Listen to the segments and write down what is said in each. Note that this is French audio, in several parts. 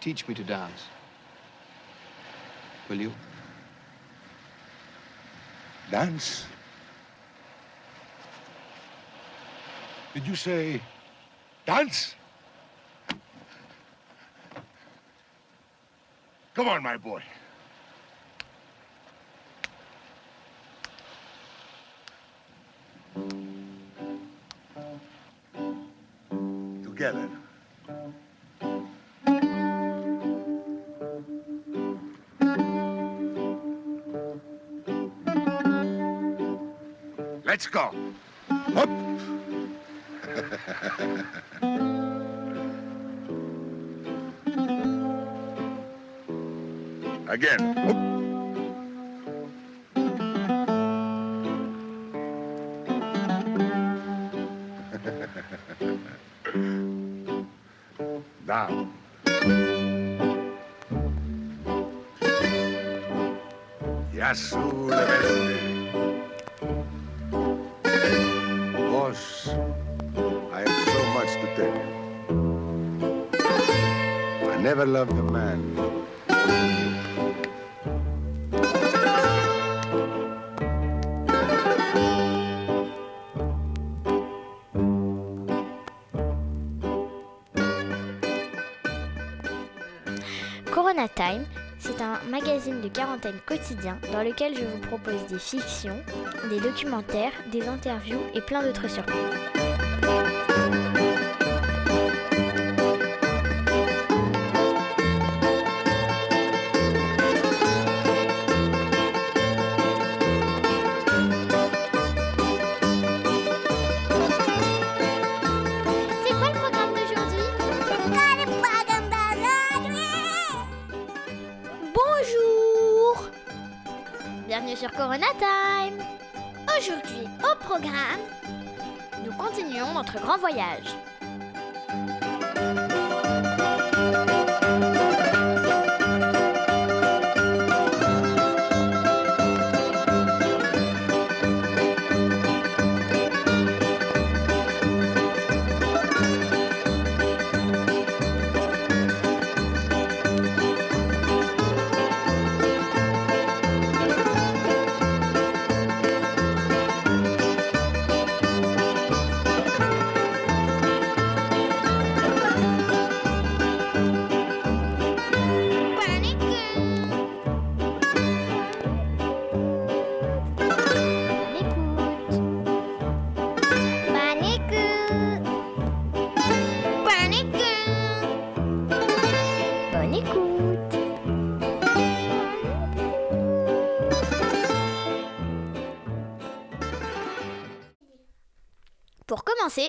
teach me to dance. Will you? Dance? Did you say dance? Come on, my boy. Again. Up. Down. Yasu Levente. Boss, I have so much to tell you. I never loved a man. Corona Time, c'est un magazine de quarantaine quotidien dans lequel je vous propose des fictions, des documentaires, des interviews et plein d'autres surprises.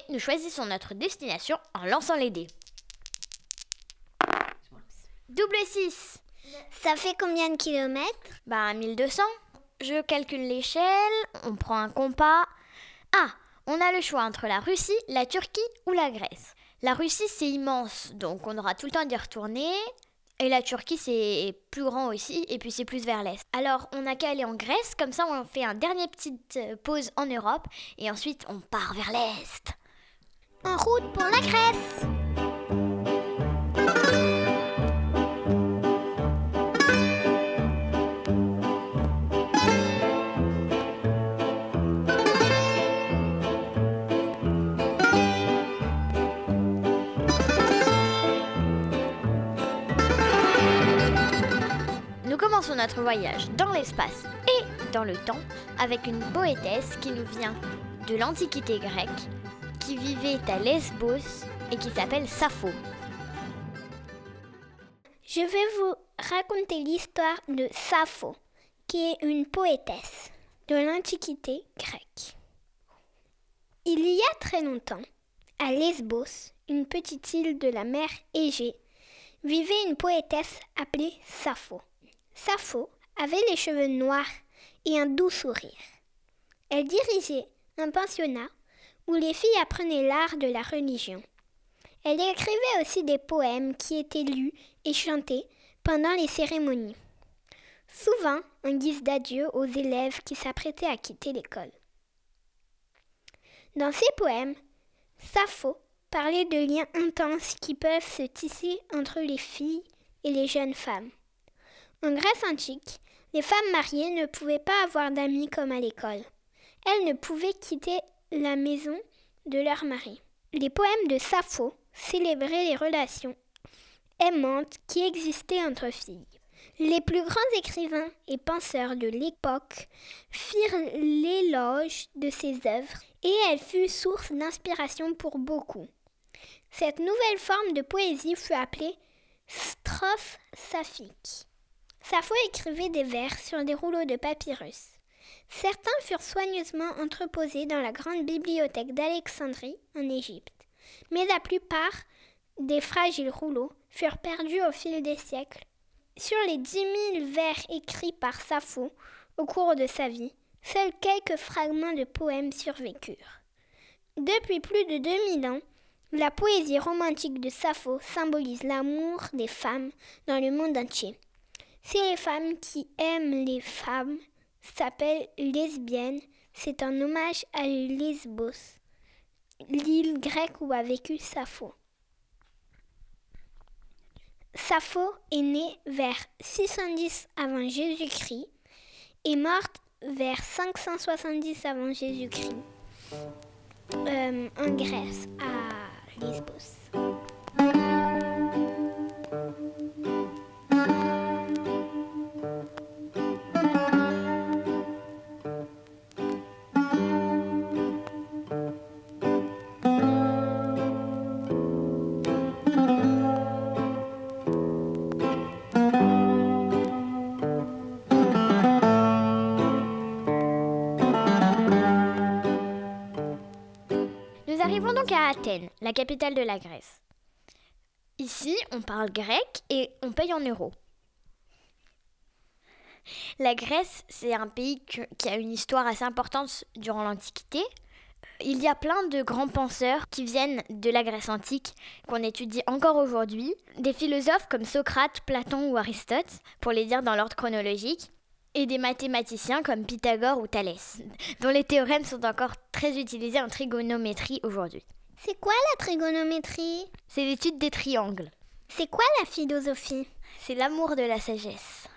Nous choisissons notre destination en lançant les dés. Double 6 Ça fait combien de kilomètres? Ben 1200. Je calcule l'échelle, on prend un compas. Ah, on a le choix entre la Russie, la Turquie ou la Grèce. La Russie c'est immense, donc on aura tout le temps d'y retourner. Et la Turquie c'est plus grand aussi, et puis c'est plus vers l'est. Alors on n'a qu'à aller en Grèce, comme ça on fait un dernier petite euh, pause en Europe, et ensuite on part vers l'est. En route pour la Grèce. Voyage dans l'espace et dans le temps avec une poétesse qui nous vient de l'Antiquité grecque, qui vivait à Lesbos et qui s'appelle Sappho. Je vais vous raconter l'histoire de Sappho, qui est une poétesse de l'Antiquité grecque. Il y a très longtemps, à Lesbos, une petite île de la mer Égée, vivait une poétesse appelée Sappho. Sappho avait les cheveux noirs et un doux sourire. Elle dirigeait un pensionnat où les filles apprenaient l'art de la religion. Elle écrivait aussi des poèmes qui étaient lus et chantés pendant les cérémonies, souvent en guise d'adieu aux élèves qui s'apprêtaient à quitter l'école. Dans ses poèmes, Sappho parlait de liens intenses qui peuvent se tisser entre les filles et les jeunes femmes. En Grèce antique, les femmes mariées ne pouvaient pas avoir d'amis comme à l'école. Elles ne pouvaient quitter la maison de leur mari. Les poèmes de Sappho célébraient les relations aimantes qui existaient entre filles. Les plus grands écrivains et penseurs de l'époque firent l'éloge de ses œuvres et elle fut source d'inspiration pour beaucoup. Cette nouvelle forme de poésie fut appelée strophe saphique. Sappho écrivait des vers sur des rouleaux de papyrus. Certains furent soigneusement entreposés dans la grande bibliothèque d'Alexandrie en Égypte, mais la plupart des fragiles rouleaux furent perdus au fil des siècles. Sur les dix mille vers écrits par Sappho au cours de sa vie, seuls quelques fragments de poèmes survécurent. Depuis plus de 2000 ans, la poésie romantique de Sappho symbolise l'amour des femmes dans le monde entier. Si les femmes qui aiment les femmes s'appellent lesbiennes, c'est un hommage à Lesbos, l'île grecque où a vécu Sappho. Sappho est née vers 610 avant Jésus-Christ et morte vers 570 avant Jésus-Christ euh, en Grèce, à Lesbos. La capitale de la Grèce. Ici, on parle grec et on paye en euros. La Grèce, c'est un pays qui a une histoire assez importante durant l'Antiquité. Il y a plein de grands penseurs qui viennent de la Grèce antique, qu'on étudie encore aujourd'hui. Des philosophes comme Socrate, Platon ou Aristote, pour les dire dans l'ordre chronologique. Et des mathématiciens comme Pythagore ou Thalès, dont les théorèmes sont encore très utilisés en trigonométrie aujourd'hui. C'est quoi la trigonométrie? C'est l'étude des triangles. C'est quoi la philosophie? C'est l'amour de la sagesse.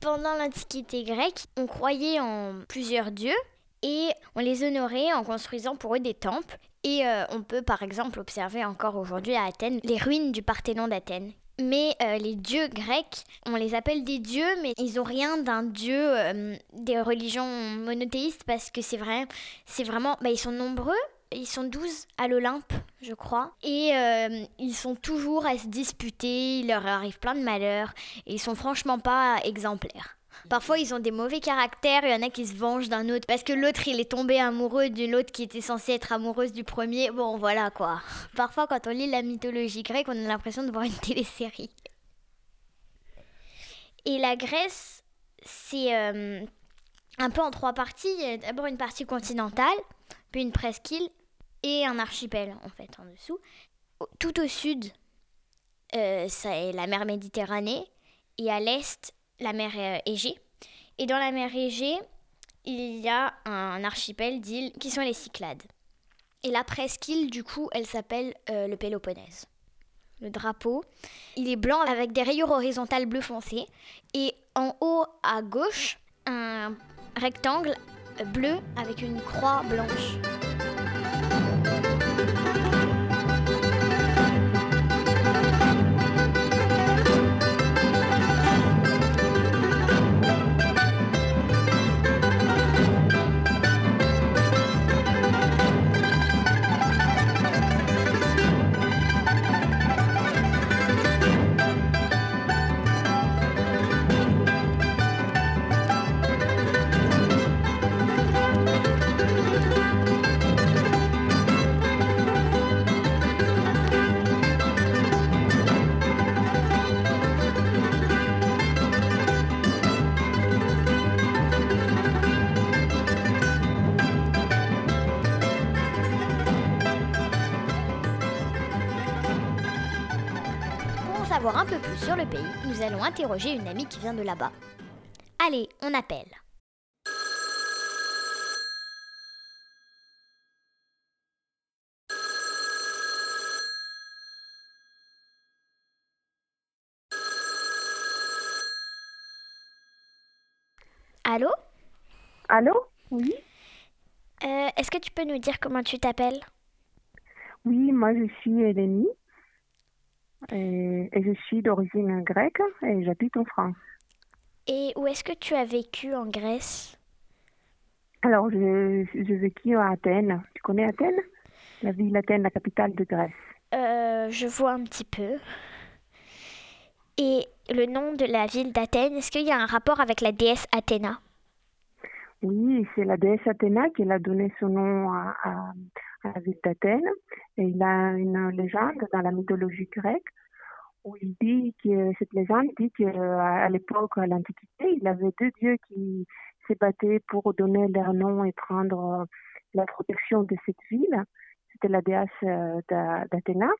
Pendant l'Antiquité grecque, on croyait en plusieurs dieux et on les honorait en construisant pour eux des temples. Et euh, on peut par exemple observer encore aujourd'hui à Athènes les ruines du Parthénon d'Athènes. Mais euh, les dieux grecs, on les appelle des dieux, mais ils n'ont rien d'un dieu euh, des religions monothéistes parce que c'est vrai, c'est vraiment, bah, ils sont nombreux, ils sont 12 à l'Olympe, je crois. Et euh, ils sont toujours à se disputer, il leur arrive plein de malheurs. Et ils sont franchement pas exemplaires. Parfois, ils ont des mauvais caractères, il y en a qui se vengent d'un autre parce que l'autre, il est tombé amoureux d'une autre qui était censée être amoureuse du premier. Bon, voilà quoi. Parfois, quand on lit la mythologie grecque, on a l'impression de voir une télésérie. Et la Grèce, c'est euh, un peu en trois parties. D'abord une partie continentale, puis une presqu'île et un archipel en fait en dessous. Tout au sud, euh, c'est la mer Méditerranée et à l'est, la mer euh, Égée. Et dans la mer Égée, il y a un archipel d'îles qui sont les Cyclades. Et la presqu'île, du coup, elle s'appelle euh, le Péloponnèse. Le drapeau, il est blanc avec des rayures horizontales bleu foncé. Et en haut à gauche, un rectangle bleu avec une croix blanche. Pour en interroger une amie qui vient de là-bas. Allez, on appelle. Allô? Allô? Oui euh, Est-ce que tu peux nous dire comment tu t'appelles? Oui, moi je suis Eleni et, et je suis d'origine grecque et j'habite en France. Et où est-ce que tu as vécu en Grèce? Alors, je- j'ai vécu à Athènes. Tu connais Athènes? La ville d'Athènes, la capitale de Grèce. Euh, je vois un petit peu. Et le nom de la ville d'Athènes, est-ce qu'il y a un rapport avec la déesse Athéna? Oui, c'est la déesse Athéna qui a donné son nom à, à- à la ville d'Athènes. Et il a une légende dans la mythologie grecque où il dit que cette légende dit qu'à l'époque, à l'Antiquité, il avait deux dieux qui se battaient pour donner leur nom et prendre euh, la protection de cette ville. C'était la déesse euh, d'A- d'Athéna.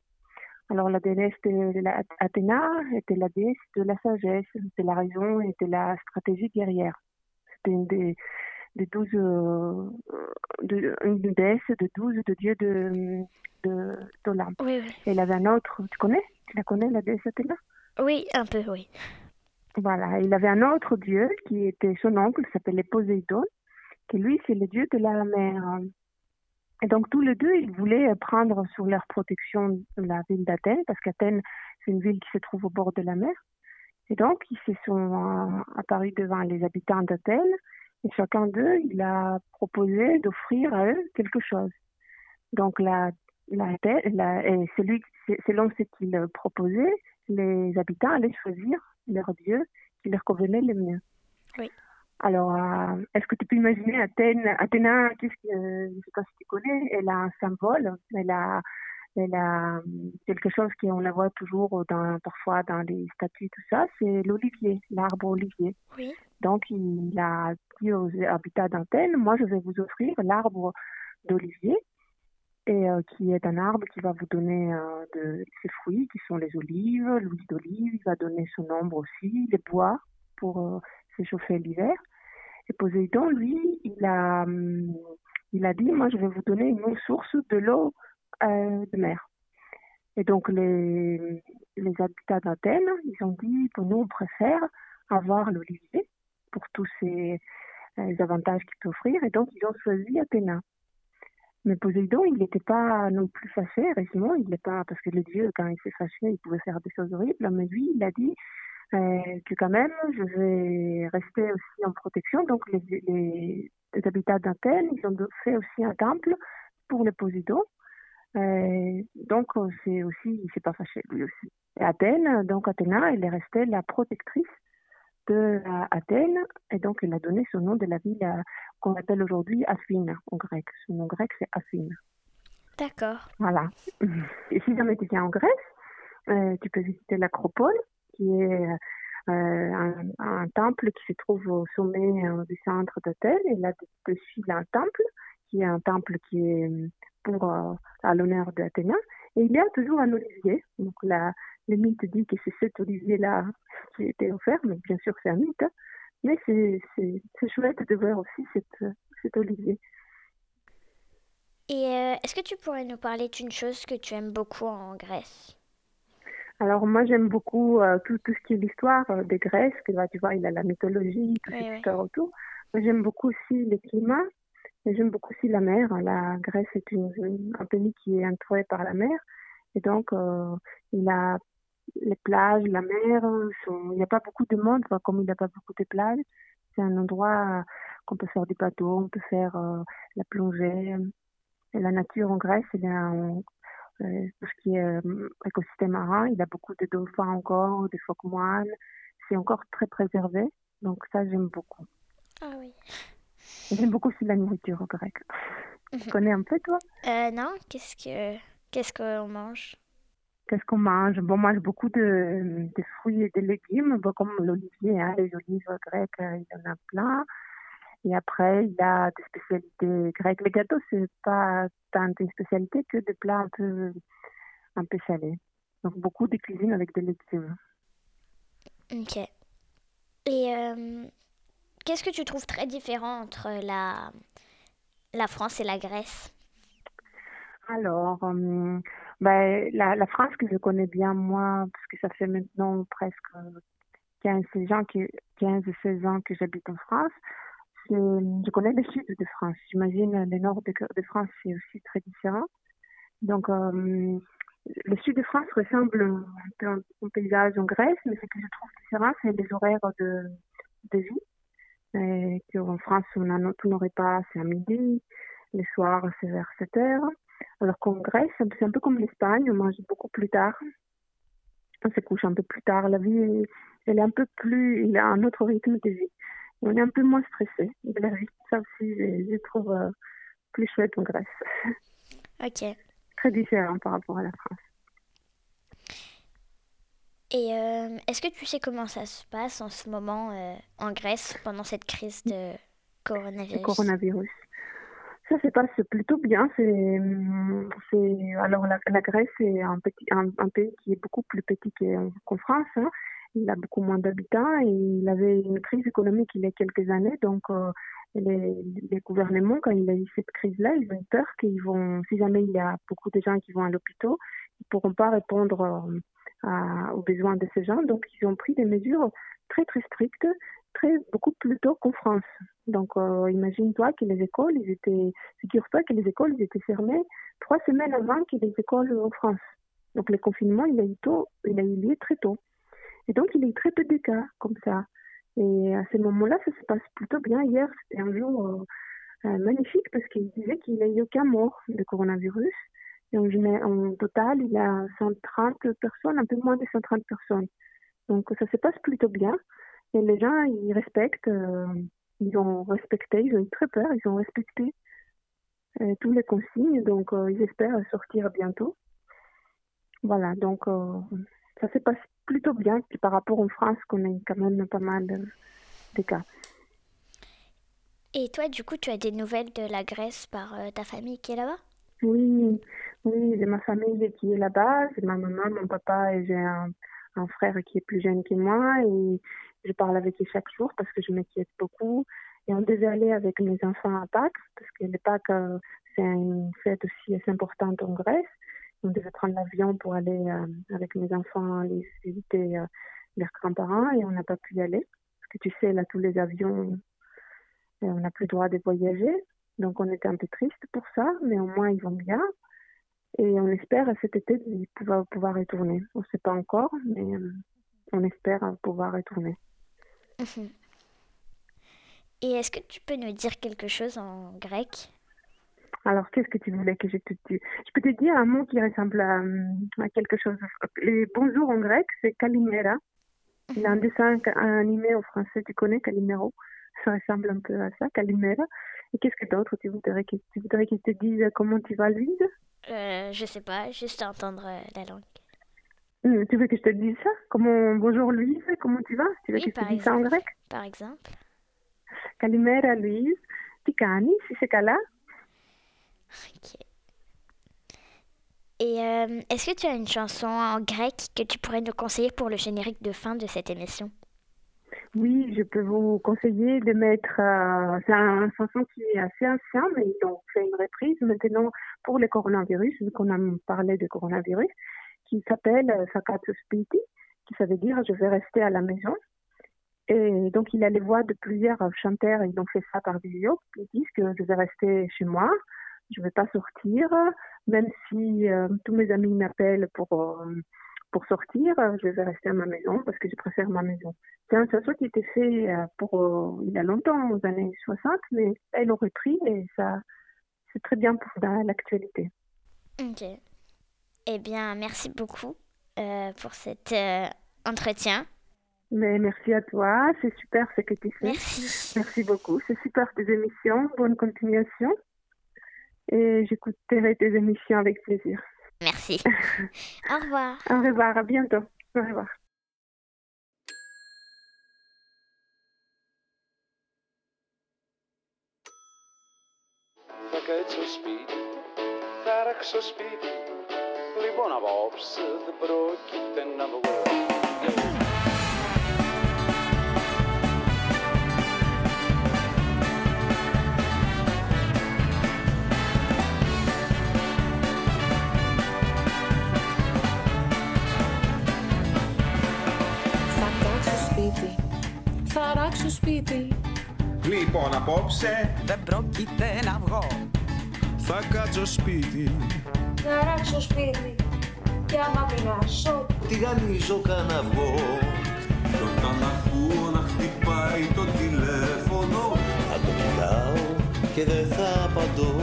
Alors la déesse de la- Athéna était la déesse de la sagesse, de la raison et de la stratégie guerrière. C'était une des, des douze, euh, de, une déesse de douze de dieux de, de, d'Olympe. Oui, oui. Et il avait un autre, tu connais? Tu la connais, la déesse Athéna? Oui, un peu, oui. Voilà, il avait un autre dieu qui était son oncle, s'appelait Poséidon, qui lui, c'est le dieu de la mer. Et donc, tous les deux, ils voulaient prendre sur leur protection la ville d'Athènes, parce qu'Athènes, c'est une ville qui se trouve au bord de la mer. Et donc, ils se sont euh, apparus devant les habitants d'Athènes, et chacun d'eux, il a proposé d'offrir à eux quelque chose. Donc, la, la, la- et celui, selon ce qu'il proposait, les habitants allaient choisir leur dieu qui leur convenait le mieux. Oui. Alors, euh, est-ce que tu peux imaginer Athènes, Athéna, qu'est-ce que, je ne sais pas si tu connais, elle a un symbole, elle a, elle a euh, quelque chose qu'on la voit toujours dans, parfois dans les statues, tout ça, c'est l'olivier, l'arbre olivier. Oui. Donc, il a dit aux habitants d'Athènes, moi, je vais vous offrir l'arbre d'olivier, et euh, qui est un arbre qui va vous donner euh, de ses fruits, qui sont les olives, l'huile d'olive, il va donner son ombre aussi, les bois pour euh, se chauffer l'hiver. Et Poséidon, lui, il a, hum, il a dit, moi, je vais vous donner une source de l'eau de mer. Et donc, les, les habitants d'Athènes, ils ont dit, pour nous, on préfère avoir l'olivier pour tous ces euh, avantages qu'il peut offrir. Et donc, ils ont choisi Athéna. Mais Poséidon, il n'était pas non plus fâché, heureusement, il n'est pas, parce que le dieu, quand il s'est fâché, il pouvait faire des choses horribles, mais lui, il a dit euh, que quand même, je vais rester aussi en protection. Donc, les, les, les habitants d'Athènes, ils ont fait aussi un temple pour le Poséidon. Euh, donc, c'est aussi, il s'est pas fâché, lui aussi. Et Athènes, donc Athéna, elle est restée la protectrice de euh, Athènes, et donc elle a donné son nom de la ville euh, qu'on appelle aujourd'hui Athènes en grec. Son nom grec, c'est Athènes. D'accord. Voilà. Et si jamais tu viens en Grèce, euh, tu peux visiter l'Acropole, qui est euh, un, un, temple qui se trouve au sommet euh, du centre d'Athènes. Et là-dessus, il y a un temple, qui est un temple qui est pour euh, à l'honneur d'Athéna. Et il y a toujours un olivier. Donc la, le mythe dit que c'est cet olivier-là qui été offert, mais bien sûr c'est un mythe. Mais c'est chouette de voir aussi cette, cet olivier. Et euh, est-ce que tu pourrais nous parler d'une chose que tu aimes beaucoup en Grèce? Alors moi j'aime beaucoup euh, tout, tout ce qui est l'histoire euh, de Grèce, que bah, tu vois, il a la mythologie, tout oui, cette oui. autour. J'aime beaucoup aussi le climat, et j'aime beaucoup aussi la mer. La Grèce est un pays qui est entouré par la mer, et donc euh, il a les plages, la mer, il n'y a pas beaucoup de monde, comme il n'y a pas beaucoup de plages. C'est un endroit qu'on peut faire du bateau, on peut faire euh, la plongée. Et la nature en Grèce, il y euh, ce qui est euh, écosystème marin, il y a beaucoup de dauphins encore, des phoques moines. C'est encore très préservé, donc ça j'aime beaucoup. Ah oui. J'aime beaucoup aussi la nourriture grecque. tu connais un peu toi? Euh, Non, qu'est-ce que qu'est-ce qu'on mange? Qu'est-ce qu'on mange? Bon, on mange beaucoup de, de, fruits et de légumes, bon, comme l'olivier, hein, les olives grecques, il y en a plein. Et après, il y a des spécialités grecques. Les gâteaux, c'est pas tant une spécialité que des plats un peu, un peu salés. Donc, beaucoup de cuisine avec des légumes. Ok. Et euh, qu'est-ce que tu trouves très différent entre la, la France et la Grèce? Alors, euh, ben, la, la, France que je connais bien, moi, parce que ça fait maintenant presque 15, ans que, 15 16 ans que j'habite en France, je connais le sud de France. J'imagine le nord de, de France, c'est aussi très différent. Donc, euh, le sud de France ressemble un peu au paysage en Grèce, mais ce que je trouve différent, c'est les horaires de, de vie. Et qu'en France, on nos repas, c'est à midi, les soirs, c'est vers 7 heures. Alors qu'en Grèce, c'est un peu comme l'Espagne, on mange beaucoup plus tard. On se couche un peu plus tard. La vie, elle est un peu plus, il a un autre rythme de vie. On est un peu moins stressé de la vie. Ça aussi, je, trouve euh, plus chouette en Grèce. Ok. Très différent par rapport à la France. Et euh, est-ce que tu sais comment ça se passe en ce moment euh, en Grèce pendant cette crise de coronavirus? Coronavirus. Ça se passe plutôt bien. C'est, alors la, Grèce est un, petit, un, pays qui est beaucoup plus petit qu'en France. Hein. Il a beaucoup moins d'habitants il avait une crise économique il y a quelques années. Donc euh, les, gouvernements, quand il a eu cette crise-là, ils ont peur qu'ils vont, si jamais il y a beaucoup de gens qui vont à l'hôpital, ils pourront pas répondre aux besoins de ces gens. Donc, ils ont pris des mesures très, très strictes, très, beaucoup plus tôt qu'en France. Donc, euh, imagine-toi que les écoles, ils étaient, figure-toi que les écoles, étaient fermées trois semaines avant que les écoles en France. Donc, le confinement, il a eu tôt, il a eu lieu très tôt. Et donc, il y a eu très peu de cas comme ça. Et à ce moment-là, ça se passe plutôt bien. Hier, c'était un jour euh, euh, magnifique parce qu'il disait qu'il n'y a eu aucun mort de coronavirus. Et en, total, il y a 130 personnes, un peu moins de 130 personnes. Donc ça se passe plutôt bien. Et les gens, ils respectent, euh, ils ont respecté, ils ont eu très peur, ils ont respecté euh, tous les consignes. Donc euh, ils espèrent sortir bientôt. Voilà, donc ça se passe plutôt bien par rapport en France, qu'on a quand même pas mal de cas. Et toi, du coup, tu as des nouvelles de la Grèce par ta famille qui est là-bas? Oui, oui, de ma famille qui est là-bas, c'est ma maman, mon papa et j'ai un, frère qui est plus jeune que moi et je parle avec eux chaque jour parce que je m'inquiète beaucoup. Et on devait aller avec mes enfants à Pâques parce que le Pâques, euh, c'est une fête aussi assez importante en Grèce. On devait prendre l'avion pour aller euh, avec mes enfants les visiter euh, leurs grands-parents et on n'a pas pu y aller. Parce que tu sais, là, tous les avions, on n'a plus le droit de voyager. Donc on était un peu triste pour ça, mais au moins ils vont bien. Et on espère cet été pouvoir, pouvoir retourner. On ne sait pas encore, mais euh, on espère pouvoir retourner. Et est-ce que tu peux nous dire quelque chose en grec? Alors, qu'est-ce que tu voulais que je te dise Je peux te dire un mot qui ressemble à, quelque chose. Les bonjour en grec, c'est kalimera. Il y a un mhm. dessin animé en français, tu connais Calimero Ça ressemble un peu à ça, Calimera. Et qu'est-ce que d'autre tu voudrais que, tu voudrais que je te dise comment tu vas, Louise? Euh, Je sais pas, juste entendre euh, la langue. Hmm, tu veux que je te dise ça? Comment bonjour Louise, comment tu vas? Tu veux que je te dise ça en grec? Par exemple. Kalimera Louise, Tikani, si c'est là. Ok. Et euh, est-ce que tu as une chanson en grec que tu pourrais nous conseiller pour le générique de fin de cette émission? Oui, je peux vous conseiller de mettre. Euh, c'est un chanson qui est assez ancien, mais ils ont fait une reprise maintenant pour le coronavirus, vu qu'on a parlé de coronavirus, qui s'appelle euh, Sakatsu Spiti, qui ça veut dire je vais rester à la maison. Et donc, il a les voix de plusieurs chanteurs, ils ont fait ça par vidéo. Ils disent que je vais rester chez moi, je ne vais pas sortir, même si euh, tous mes amis m'appellent pour pour sortir, euh, je vais rester à ma maison parce que je préfère ma maison. C'est un chanson qui était fait euh, pour euh, il y a longtemps, aux années 60, mais elle aurait pris et ça, c'est très bien pour l'actualité. Ok. Eh bien, merci beaucoup pour cet entretien. Mais merci à toi, c'est super ce que tu fais. Merci. Merci beaucoup, c'est super tes émissions, bonne continuation. Et j'écouterai tes émissions avec plaisir. Merci. Au revoir. Au revoir, à bientôt. Au revoir. Aquest sospir, càrrec sospir, li bona bob, de brot qui ten a veure. Σπίτι. Λοιπόν, απόψε. Δεν πρόκειται να βγω. Θα κάτσω σπίτι. Θα ράξω σπίτι. Κι άμα πεινάσω Τηγανίζω κανένα βγω. Κι όταν ακούω να χτυπάει το τηλέφωνο. Θα το κοιτάω και δεν θα απαντώ.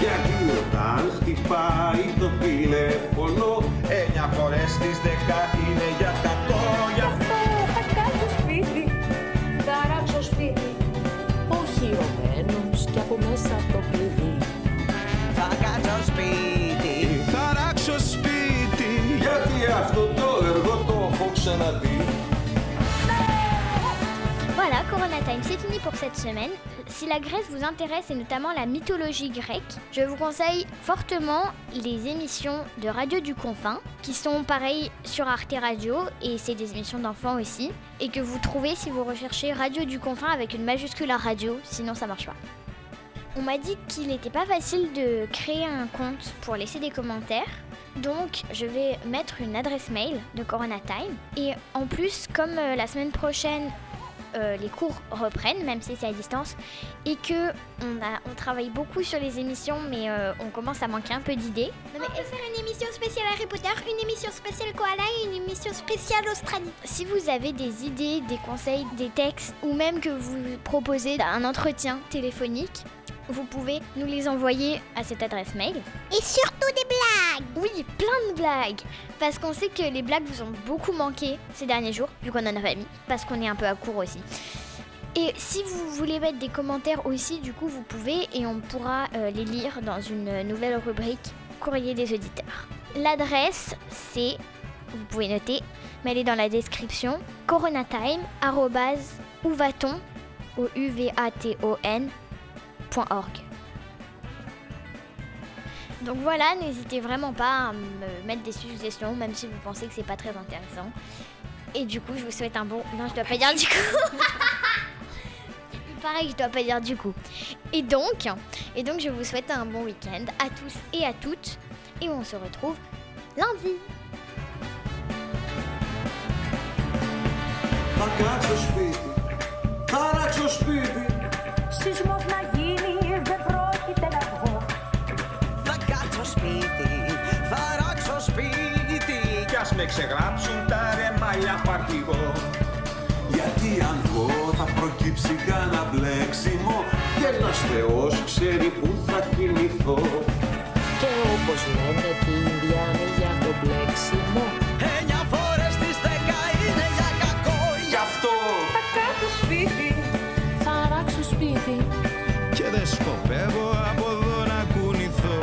Γιατί όταν χτυπάει το τηλέφωνο Εννιά φορές στις δέκα είναι για κακό Corona Time, c'est fini pour cette semaine. Si la Grèce vous intéresse et notamment la mythologie grecque, je vous conseille fortement les émissions de Radio du Confin, qui sont pareilles sur Arte Radio, et c'est des émissions d'enfants aussi, et que vous trouvez si vous recherchez Radio du Confin avec une majuscule à radio, sinon ça marche pas. On m'a dit qu'il n'était pas facile de créer un compte pour laisser des commentaires. Donc, je vais mettre une adresse mail de Corona Time. Et en plus, comme euh, la semaine prochaine, euh, les cours reprennent, même si c'est à distance, et que on, a, on travaille beaucoup sur les émissions, mais euh, on commence à manquer un peu d'idées. On peut faire une émission spéciale Harry Potter, une émission spéciale Koala et une émission spéciale Australie. Si vous avez des idées, des conseils, des textes, ou même que vous proposez un entretien téléphonique, vous pouvez nous les envoyer à cette adresse mail. Et surtout des Oui, plein de blagues Parce qu'on sait que les blagues vous ont beaucoup manqué ces derniers jours, vu qu'on en a pas mis, parce qu'on est un peu à court aussi. Et si vous voulez mettre des commentaires aussi, du coup, vous pouvez et on pourra euh, les lire dans une nouvelle rubrique Courrier des auditeurs. L'adresse, c'est, vous pouvez noter, mais elle est dans la description, coronatime, où. Donc voilà, n'hésitez vraiment pas à me mettre des suggestions, même si vous pensez que c'est pas très intéressant. Et du coup, je vous souhaite un bon. Non, je dois pas dire du coup. Pareil, je dois pas dire du coup. Et donc, et donc, je vous souhaite un bon week-end à tous et à toutes. Et on se retrouve lundi. Θα κάτσω σπίτι Θα ράξω σπίτι Σεισμός να Ξεγράψουν τα ρεμάλια παρτιγό. Γιατί αν βγω θα προκύψει κανένα μπλέξιμο Και ένας Θεός ξέρει που θα κοιμηθώ Και όπως λένε και οι Ινδιάνοι για το μπλέξιμο Εννιά φορές στις δέκα είναι για κακό. Γι' αυτό Θα κάτσω σπίτι Θα ράξω σπίτι. Και δεν σκοπεύω από εδώ να κουνηθώ.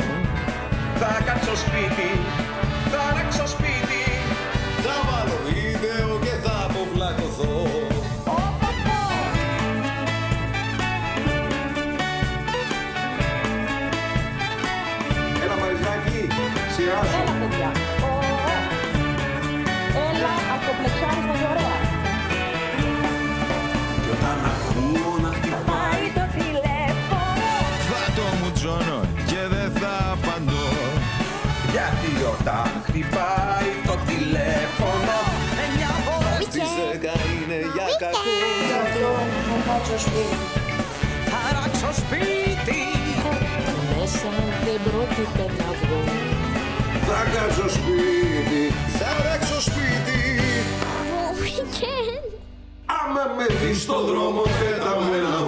Θα κάτσω σπίτι, αποβλακωθώ Έλα Μαριζάκη, σειράζω Έλα παιδιά. Ω, ω. Έλα από το πλεξάρι στα ωραία Κι όταν ακούω να χτυπάει Πάει το τηλέφωνο θα το μουτζώνω και δεν θα απαντώ. Γιατί όταν χτυπάει Θαράξω σπίτι. Μέσα δεν πρόκειται να βγω. Θα κάτσω σπίτι θαράξω σπίτι. Weekend Άμα με δεις στον δρόμο πέταμε να